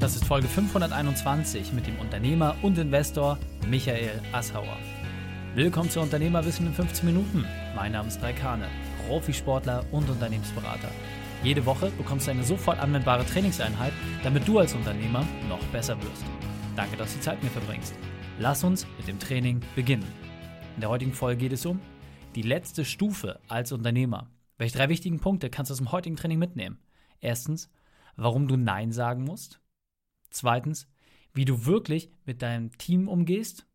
Das ist Folge 521 mit dem Unternehmer und Investor Michael Assauer. Willkommen zu Unternehmerwissen in 15 Minuten. Mein Name ist Raikane, Profisportler und Unternehmensberater. Jede Woche bekommst du eine sofort anwendbare Trainingseinheit, damit du als Unternehmer noch besser wirst. Danke, dass du die Zeit mit mir verbringst. Lass uns mit dem Training beginnen. In der heutigen Folge geht es um die letzte Stufe als Unternehmer. Welche drei wichtigen Punkte kannst du aus dem heutigen Training mitnehmen? Erstens, warum du Nein sagen musst. Zweitens, wie du wirklich mit deinem Team umgehst.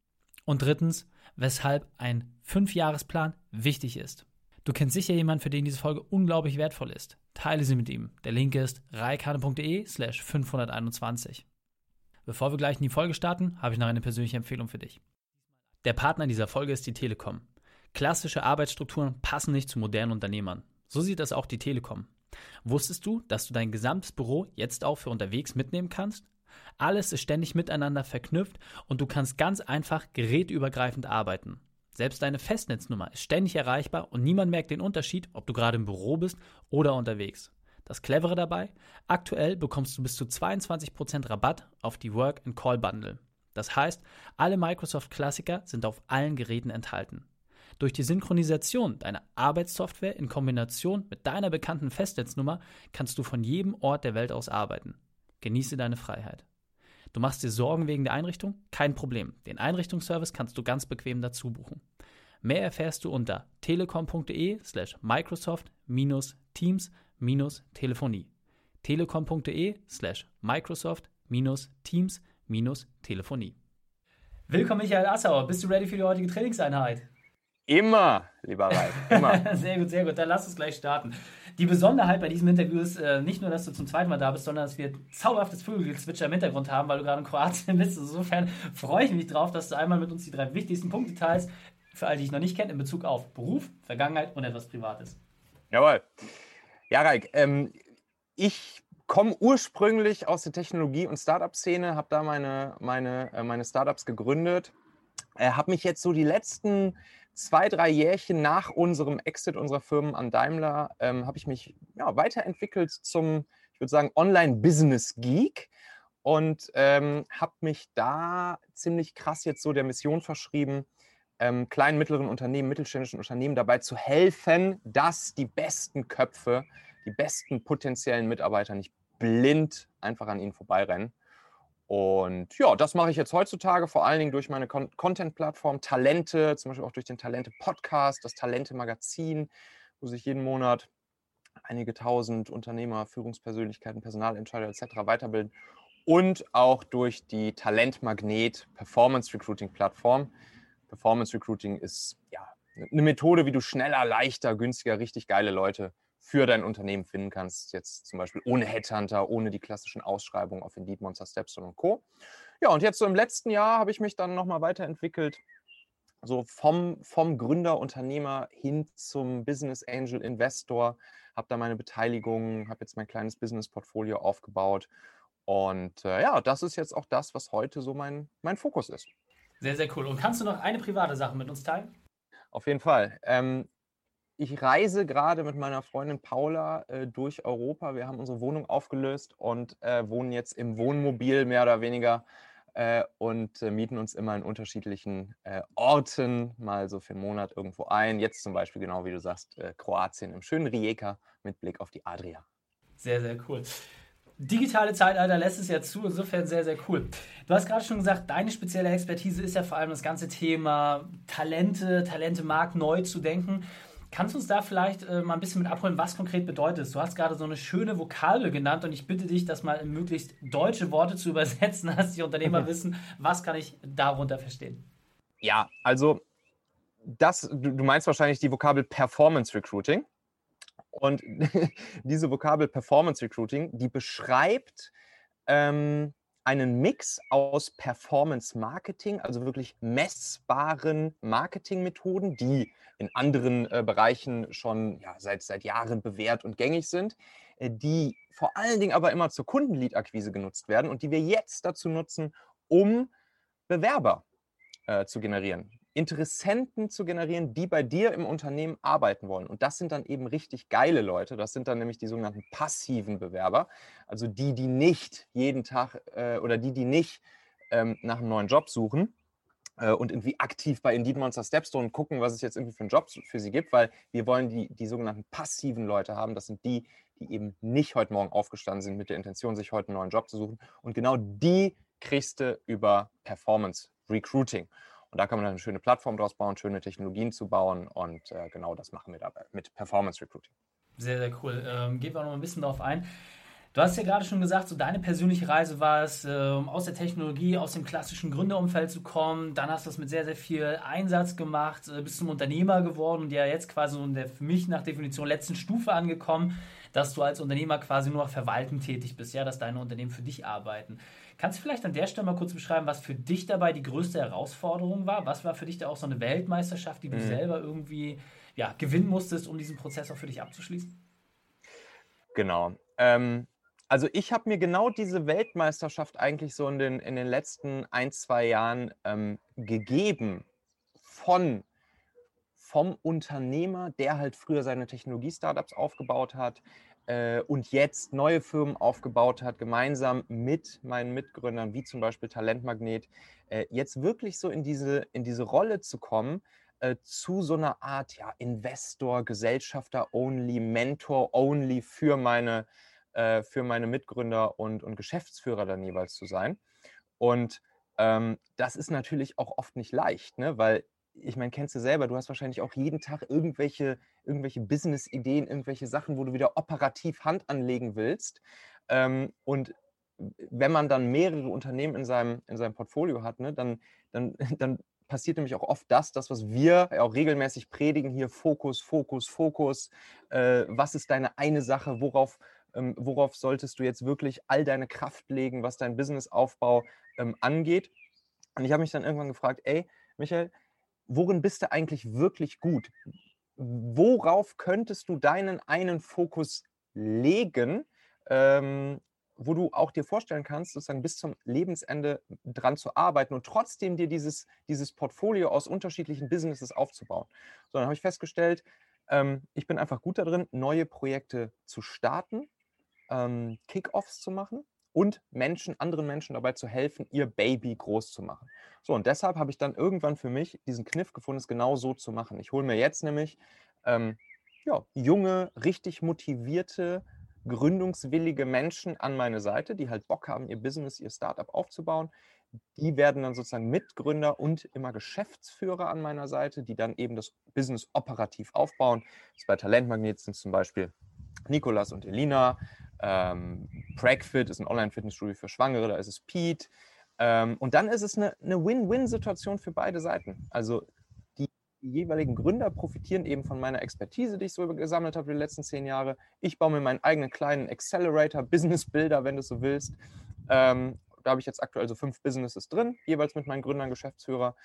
Und drittens, weshalb ein Fünfjahresplan wichtig ist. Du kennst sicher jemanden, für den diese Folge unglaublich wertvoll ist. Teile sie mit ihm. Der Link ist reikane.de slash 521. Bevor wir gleich in die Folge starten, habe ich noch eine persönliche Empfehlung für dich. Der Partner dieser Folge ist die Telekom. Klassische Arbeitsstrukturen passen nicht zu modernen Unternehmern. So sieht das auch die Telekom. Wusstest du, dass du dein gesamtes Büro jetzt auch für unterwegs mitnehmen kannst? Alles ist ständig miteinander verknüpft und du kannst ganz einfach gerätübergreifend arbeiten. Selbst deine Festnetznummer ist ständig erreichbar und niemand merkt den Unterschied, ob du gerade im Büro bist oder unterwegs. Das Clevere dabei, aktuell bekommst du bis zu 22% Rabatt auf die Work and Call Bundle. Das heißt, alle Microsoft Klassiker sind auf allen Geräten enthalten. Durch die Synchronisation deiner Arbeitssoftware in Kombination mit deiner bekannten Festnetznummer kannst du von jedem Ort der Welt aus arbeiten. Genieße deine Freiheit. Du machst dir Sorgen wegen der Einrichtung? Kein Problem. Den Einrichtungsservice kannst du ganz bequem dazu buchen. Mehr erfährst du unter telekom.de slash Microsoft-Teams-Telefonie. telekom.de slash Microsoft-Teams-Telefonie. Willkommen Michael Assauer. Bist du ready für die heutige Trainingseinheit? Immer, lieber Ralf, immer. sehr gut, sehr gut. Dann lass uns gleich starten. Die Besonderheit bei diesem Interview ist äh, nicht nur, dass du zum zweiten Mal da bist, sondern dass wir zauberhaftes Vögelgezwitscher im Hintergrund haben, weil du gerade in Kroatien bist. Insofern freue ich mich drauf, dass du einmal mit uns die drei wichtigsten Punkte teilst, für alle, die ich noch nicht kenne, in Bezug auf Beruf, Vergangenheit und etwas Privates. Jawohl. Ja, Raik, ähm, ich komme ursprünglich aus der Technologie- und Startup-Szene, habe da meine, meine, äh, meine Startups gegründet, äh, habe mich jetzt so die letzten zwei, drei Jährchen nach unserem Exit unserer Firmen an Daimler ähm, habe ich mich ja, weiterentwickelt zum, ich würde sagen, Online-Business-Geek und ähm, habe mich da ziemlich krass jetzt so der Mission verschrieben, ähm, kleinen, mittleren Unternehmen, mittelständischen Unternehmen dabei zu helfen, dass die besten Köpfe, die besten potenziellen Mitarbeiter nicht blind einfach an ihnen vorbeirennen und ja, das mache ich jetzt heutzutage vor allen Dingen durch meine Con Content-Plattform Talente, zum Beispiel auch durch den Talente-Podcast, das Talente-Magazin, wo sich jeden Monat einige tausend Unternehmer, Führungspersönlichkeiten, Personalentscheider etc. weiterbilden und auch durch die Talentmagnet Performance Recruiting Plattform. Performance Recruiting ist ja eine Methode, wie du schneller, leichter, günstiger, richtig geile Leute für dein Unternehmen finden kannst. Jetzt zum Beispiel ohne Headhunter, ohne die klassischen Ausschreibungen auf Indeed, Monster, Stepstone und Co. Ja, und jetzt so im letzten Jahr habe ich mich dann nochmal weiterentwickelt, so vom, vom Gründer, Unternehmer hin zum Business Angel Investor, habe da meine Beteiligung, habe jetzt mein kleines Business-Portfolio aufgebaut. Und äh, ja, das ist jetzt auch das, was heute so mein, mein Fokus ist. Sehr, sehr cool. Und kannst du noch eine private Sache mit uns teilen? Auf jeden Fall. Ähm, ich reise gerade mit meiner Freundin Paula äh, durch Europa. Wir haben unsere Wohnung aufgelöst und äh, wohnen jetzt im Wohnmobil mehr oder weniger äh, und äh, mieten uns immer in unterschiedlichen äh, Orten mal so für einen Monat irgendwo ein. Jetzt zum Beispiel, genau wie du sagst, äh, Kroatien im schönen Rijeka mit Blick auf die Adria. Sehr, sehr cool. Digitale Zeitalter lässt es ja zu, insofern sehr, sehr cool. Du hast gerade schon gesagt, deine spezielle Expertise ist ja vor allem das ganze Thema Talente, Talente-Markt neu zu denken. Kannst du uns da vielleicht äh, mal ein bisschen mit abholen, was konkret bedeutet? Du hast gerade so eine schöne Vokabel genannt und ich bitte dich, das mal in möglichst deutsche Worte zu übersetzen, dass die Unternehmer wissen, was kann ich darunter verstehen? Ja, also das, du, du meinst wahrscheinlich die Vokabel Performance Recruiting. Und diese Vokabel Performance Recruiting, die beschreibt ähm, einen Mix aus Performance Marketing, also wirklich messbaren Marketingmethoden, die in anderen äh, Bereichen schon ja, seit, seit Jahren bewährt und gängig sind, äh, die vor allen Dingen aber immer zur Kundenlead-Akquise genutzt werden und die wir jetzt dazu nutzen, um Bewerber äh, zu generieren. Interessenten zu generieren, die bei dir im Unternehmen arbeiten wollen. Und das sind dann eben richtig geile Leute. Das sind dann nämlich die sogenannten passiven Bewerber. Also die, die nicht jeden Tag äh, oder die, die nicht ähm, nach einem neuen Job suchen äh, und irgendwie aktiv bei Indeed Monster Stepstone gucken, was es jetzt irgendwie für einen Job für sie gibt, weil wir wollen die, die sogenannten passiven Leute haben. Das sind die, die eben nicht heute Morgen aufgestanden sind mit der Intention, sich heute einen neuen Job zu suchen. Und genau die kriegst du über Performance Recruiting. Und da kann man eine schöne Plattform draus bauen, schöne Technologien zu bauen. Und äh, genau das machen wir dabei mit Performance Recruiting. Sehr, sehr cool. Ähm, gehen wir noch ein bisschen darauf ein. Du hast ja gerade schon gesagt, so deine persönliche Reise war es, äh, aus der Technologie, aus dem klassischen Gründerumfeld zu kommen. Dann hast du das mit sehr, sehr viel Einsatz gemacht, äh, bist zum Unternehmer geworden und ja jetzt quasi in der für mich nach Definition letzten Stufe angekommen, dass du als Unternehmer quasi nur noch verwalten tätig bist, ja, dass deine Unternehmen für dich arbeiten. Kannst du vielleicht an der Stelle mal kurz beschreiben, was für dich dabei die größte Herausforderung war? Was war für dich da auch so eine Weltmeisterschaft, die du mhm. selber irgendwie ja, gewinnen musstest, um diesen Prozess auch für dich abzuschließen? Genau. Ähm, also ich habe mir genau diese Weltmeisterschaft eigentlich so in den, in den letzten ein, zwei Jahren ähm, gegeben von vom Unternehmer, der halt früher seine Technologie-Startups aufgebaut hat, äh, und jetzt neue Firmen aufgebaut hat, gemeinsam mit meinen Mitgründern, wie zum Beispiel Talentmagnet, äh, jetzt wirklich so in diese, in diese Rolle zu kommen, äh, zu so einer Art ja, Investor, Gesellschafter only, Mentor only für meine, äh, für meine Mitgründer und, und Geschäftsführer dann jeweils zu sein. Und ähm, das ist natürlich auch oft nicht leicht, ne? weil ich meine, kennst du selber, du hast wahrscheinlich auch jeden Tag irgendwelche, irgendwelche Business-Ideen, irgendwelche Sachen, wo du wieder operativ Hand anlegen willst. Ähm, und wenn man dann mehrere Unternehmen in seinem, in seinem Portfolio hat, ne, dann, dann, dann passiert nämlich auch oft das, das, was wir auch regelmäßig predigen, hier Fokus, Fokus, Fokus. Äh, was ist deine eine Sache? Worauf, ähm, worauf solltest du jetzt wirklich all deine Kraft legen, was dein Businessaufbau ähm, angeht? Und ich habe mich dann irgendwann gefragt, ey, Michael, worin bist du eigentlich wirklich gut? Worauf könntest du deinen einen Fokus legen, ähm, wo du auch dir vorstellen kannst, sozusagen bis zum Lebensende dran zu arbeiten und trotzdem dir dieses, dieses Portfolio aus unterschiedlichen Businesses aufzubauen. So, dann habe ich festgestellt, ähm, ich bin einfach gut darin, neue Projekte zu starten, ähm, Kickoffs zu machen und Menschen, anderen Menschen dabei zu helfen, ihr Baby groß zu machen. So, und deshalb habe ich dann irgendwann für mich diesen Kniff gefunden, es genau so zu machen. Ich hole mir jetzt nämlich ähm, ja, junge, richtig motivierte, gründungswillige Menschen an meine Seite, die halt Bock haben, ihr Business, ihr Startup aufzubauen. Die werden dann sozusagen Mitgründer und immer Geschäftsführer an meiner Seite, die dann eben das Business operativ aufbauen. Das bei Talentmagnet sind zum Beispiel Nikolas und Elina, ähm, Pragfit ist ein Online-Fitnessstudio für Schwangere, da ist es Pete. Ähm, und dann ist es eine, eine Win-Win-Situation für beide Seiten. Also die, jeweiligen Gründer profitieren eben von meiner Expertise, die ich so gesammelt habe die letzten zehn Jahre. Ich baue mir meinen eigenen kleinen Accelerator, Business Builder, wenn du so willst. Ähm, da habe ich jetzt aktuell so fünf Businesses drin, jeweils mit meinen Gründern, Geschäftsführer.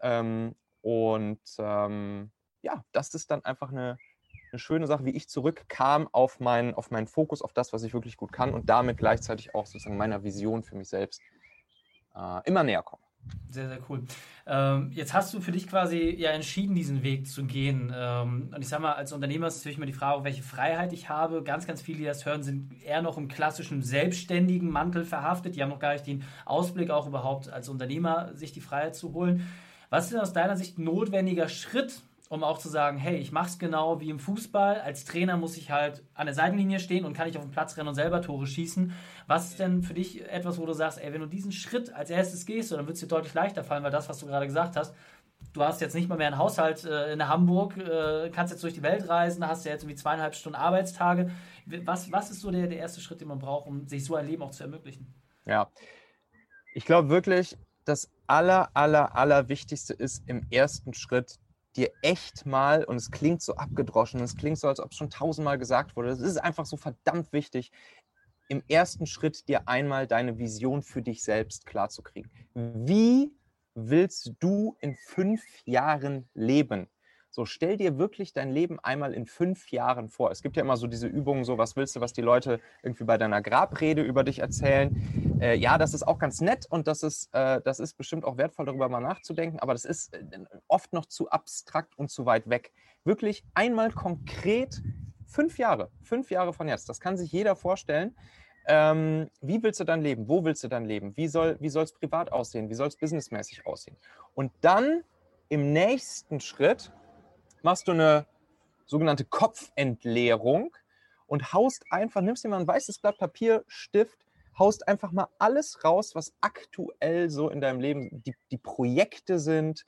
Ähm, und ähm, ja, das ist dann einfach eine, eine schöne Sache, wie ich zurückkam auf, mein, auf meinen Fokus, auf das, was ich wirklich gut kann und damit gleichzeitig auch sozusagen meiner Vision für mich selbst äh, immer näher komme. Sehr, sehr cool. Ähm, jetzt hast du für dich quasi ja entschieden, diesen Weg zu gehen. Ähm, und ich sage mal, als Unternehmer ist natürlich immer die Frage, welche Freiheit ich habe. Ganz, ganz viele, die das hören, sind eher noch im klassischen selbstständigen Mantel verhaftet. Die haben noch gar nicht den Ausblick, auch überhaupt als Unternehmer sich die Freiheit zu holen. Was ist denn aus deiner Sicht ein notwendiger Schritt, um auch zu sagen, hey, ich mache es genau wie im Fußball. Als Trainer muss ich halt an der Seitenlinie stehen und kann ich auf den Platz rennen und selber Tore schießen. Was ist denn für dich etwas, wo du sagst, ey, wenn du diesen Schritt als erstes gehst, dann wird es dir deutlich leichter fallen, weil das, was du gerade gesagt hast, du hast jetzt nicht mal mehr einen Haushalt äh, in Hamburg, äh, kannst jetzt durch die Welt reisen, hast ja jetzt irgendwie zweieinhalb Stunden Arbeitstage. Was, was ist so der, der erste Schritt, den man braucht, um sich so ein Leben auch zu ermöglichen? Ja, ich glaube wirklich, das aller, aller, aller Wichtigste ist im ersten Schritt dir echt mal, und es klingt so abgedroschen, es klingt so, als ob es schon tausendmal gesagt wurde, es ist einfach so verdammt wichtig, im ersten Schritt dir einmal deine Vision für dich selbst klarzukriegen. Wie willst du in fünf Jahren leben? So, stell dir wirklich dein Leben einmal in fünf Jahren vor. Es gibt ja immer so diese Übungen, so was willst du, was die Leute irgendwie bei deiner Grabrede über dich erzählen. Äh, ja, das ist auch ganz nett und das ist, äh, das ist bestimmt auch wertvoll, darüber mal nachzudenken, aber das ist äh, oft noch zu abstrakt und zu weit weg. Wirklich einmal konkret fünf Jahre, fünf Jahre von jetzt, das kann sich jeder vorstellen. Ähm, wie willst du dann leben? Wo willst du dann leben? Wie soll es privat aussehen? Wie soll es businessmäßig aussehen? Und dann im nächsten Schritt machst du eine sogenannte Kopfentleerung und haust einfach, nimmst dir mal ein weißes Blatt Papier, Stift, haust einfach mal alles raus, was aktuell so in deinem Leben die, die Projekte sind,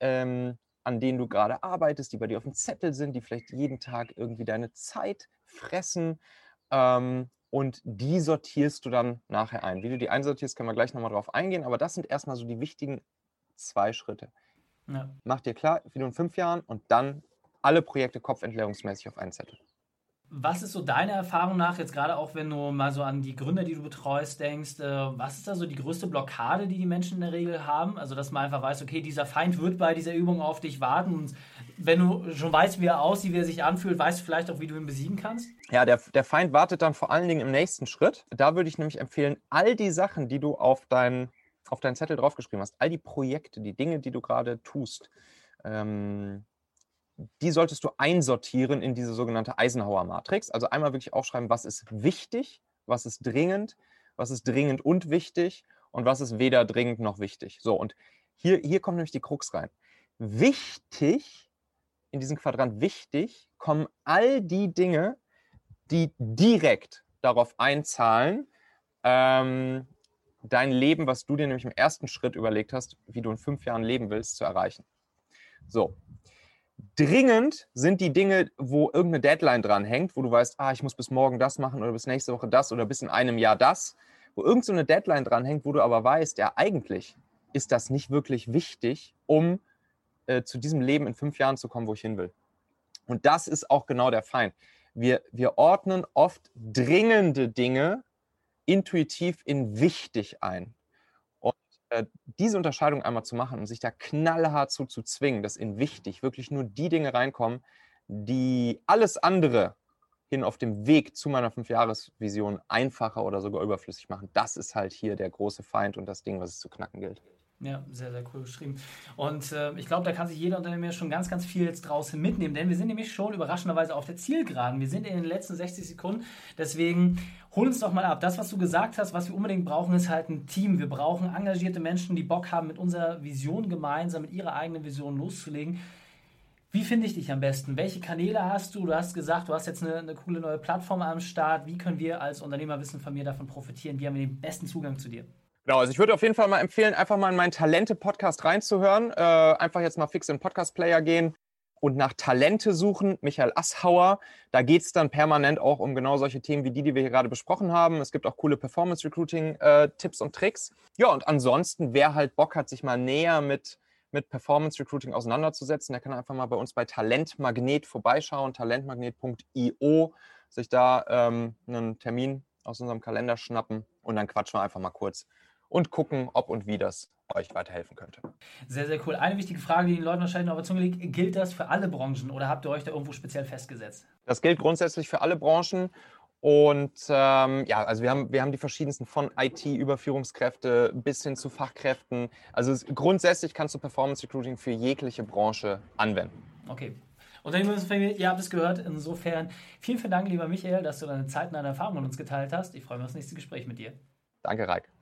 ähm, an denen du gerade arbeitest, die bei dir auf dem Zettel sind, die vielleicht jeden Tag irgendwie deine Zeit fressen. Ähm, und die sortierst du dann nachher ein. Wie du die einsortierst, können wir gleich nochmal drauf eingehen, aber das sind erstmal so die wichtigen zwei Schritte. Ja. Mach dir klar, wie du in fünf Jahren und dann alle Projekte kopfentleerungsmäßig auf einen Zettel. Was ist so deine Erfahrung nach, jetzt gerade auch wenn du mal so an die Gründer, die du betreust, denkst, äh, was ist da so die größte Blockade, die die Menschen in der Regel haben? Also, dass man einfach weiß, okay, dieser Feind wird bei dieser Übung auf dich warten und wenn du schon weißt, wie er aussieht, wie er sich anfühlt, weißt du vielleicht auch, wie du ihn besiegen kannst? Ja, der, der Feind wartet dann vor allen Dingen im nächsten Schritt. Da würde ich nämlich empfehlen, all die Sachen, die du auf, dein, auf deinen Zettel draufgeschrieben hast, all die Projekte, die Dinge, die du gerade tust, ähm, die solltest du einsortieren in diese sogenannte Eisenhower-Matrix. Also einmal wirklich aufschreiben, was ist wichtig, was ist dringend, was ist dringend und wichtig und was ist weder dringend noch wichtig. So, und hier, hier kommt nämlich die Krux rein. Wichtig, in diesem Quadrant wichtig, kommen all die Dinge, die direkt darauf einzahlen, ähm, dein Leben, was du dir nämlich im ersten Schritt überlegt hast, wie du in fünf Jahren leben willst, zu erreichen. So, Dringend sind die Dinge, wo irgendeine Deadline dran hängt, wo du weißt, ah, ich muss bis morgen das machen oder bis nächste Woche das oder bis in einem Jahr das, wo irgendeine so Deadline dran hängt, wo du aber weißt, ja, eigentlich ist das nicht wirklich wichtig, um äh, zu diesem Leben in fünf Jahren zu kommen, wo ich hin will. Und das ist auch genau der Feind. Wir, wir ordnen oft dringende Dinge intuitiv in wichtig ein. Äh, diese Unterscheidung einmal zu machen und sich da knallhart zu, zu zwingen, dass in wichtig wirklich nur die Dinge reinkommen, die alles andere hin auf dem Weg zu meiner Fünfjahresvision einfacher oder sogar überflüssig machen. Das ist halt hier der große Feind und das Ding, was es zu knacken gilt. Ja, sehr, sehr cool beschrieben. Und äh, ich glaube, da kann sich jeder Unternehmer schon ganz, ganz viel jetzt draußen mitnehmen, denn wir sind nämlich schon überraschenderweise auf der Zielgeraden. Wir sind in den letzten 60 Sekunden. Deswegen hol uns doch mal ab. Das, was du gesagt hast, was wir unbedingt brauchen, ist halt ein Team. Wir brauchen engagierte Menschen, die Bock haben, mit unserer Vision gemeinsam, mit ihrer eigenen Vision loszulegen. Wie finde ich dich am besten? Welche Kanäle hast du? Du hast gesagt, du hast jetzt eine, eine coole neue Plattform am Start. Wie können wir als Unternehmerwissen von mir davon profitieren? Wie haben wir den besten Zugang zu dir? Genau, also ich würde auf jeden Fall mal empfehlen, einfach mal in meinen Talente-Podcast reinzuhören. Äh, einfach jetzt mal fix in den Podcast-Player gehen und nach Talente suchen. Michael Asshauer. Da geht es dann permanent auch um genau solche Themen wie die, die wir hier gerade besprochen haben. Es gibt auch coole Performance-Recruiting-Tipps äh, und Tricks. Ja, und ansonsten, wer halt Bock hat, sich mal näher mit, mit Performance-Recruiting auseinanderzusetzen, der kann einfach mal bei uns bei Talentmagnet vorbeischauen, talentmagnet.io, sich da ähm, einen Termin aus unserem Kalender schnappen und dann quatschen wir einfach mal kurz und gucken, ob und wie das euch weiterhelfen könnte. Sehr, sehr cool. Eine wichtige Frage, die den Leuten wahrscheinlich noch auf der Zunge liegt, gilt das für alle Branchen oder habt ihr euch da irgendwo speziell festgesetzt? Das gilt grundsätzlich für alle Branchen. Und ähm, ja, also wir haben, wir haben die verschiedensten von IT über Führungskräfte bis hin zu Fachkräften. Also es, grundsätzlich kannst du Performance Recruiting für jegliche Branche anwenden. Okay, Unternehmensfamilie, ihr habt es gehört. Insofern vielen, vielen Dank, lieber Michael, dass du deine Zeit und deine Erfahrungen mit uns geteilt hast. Ich freue mich auf das nächste Gespräch mit dir. Danke, Raik.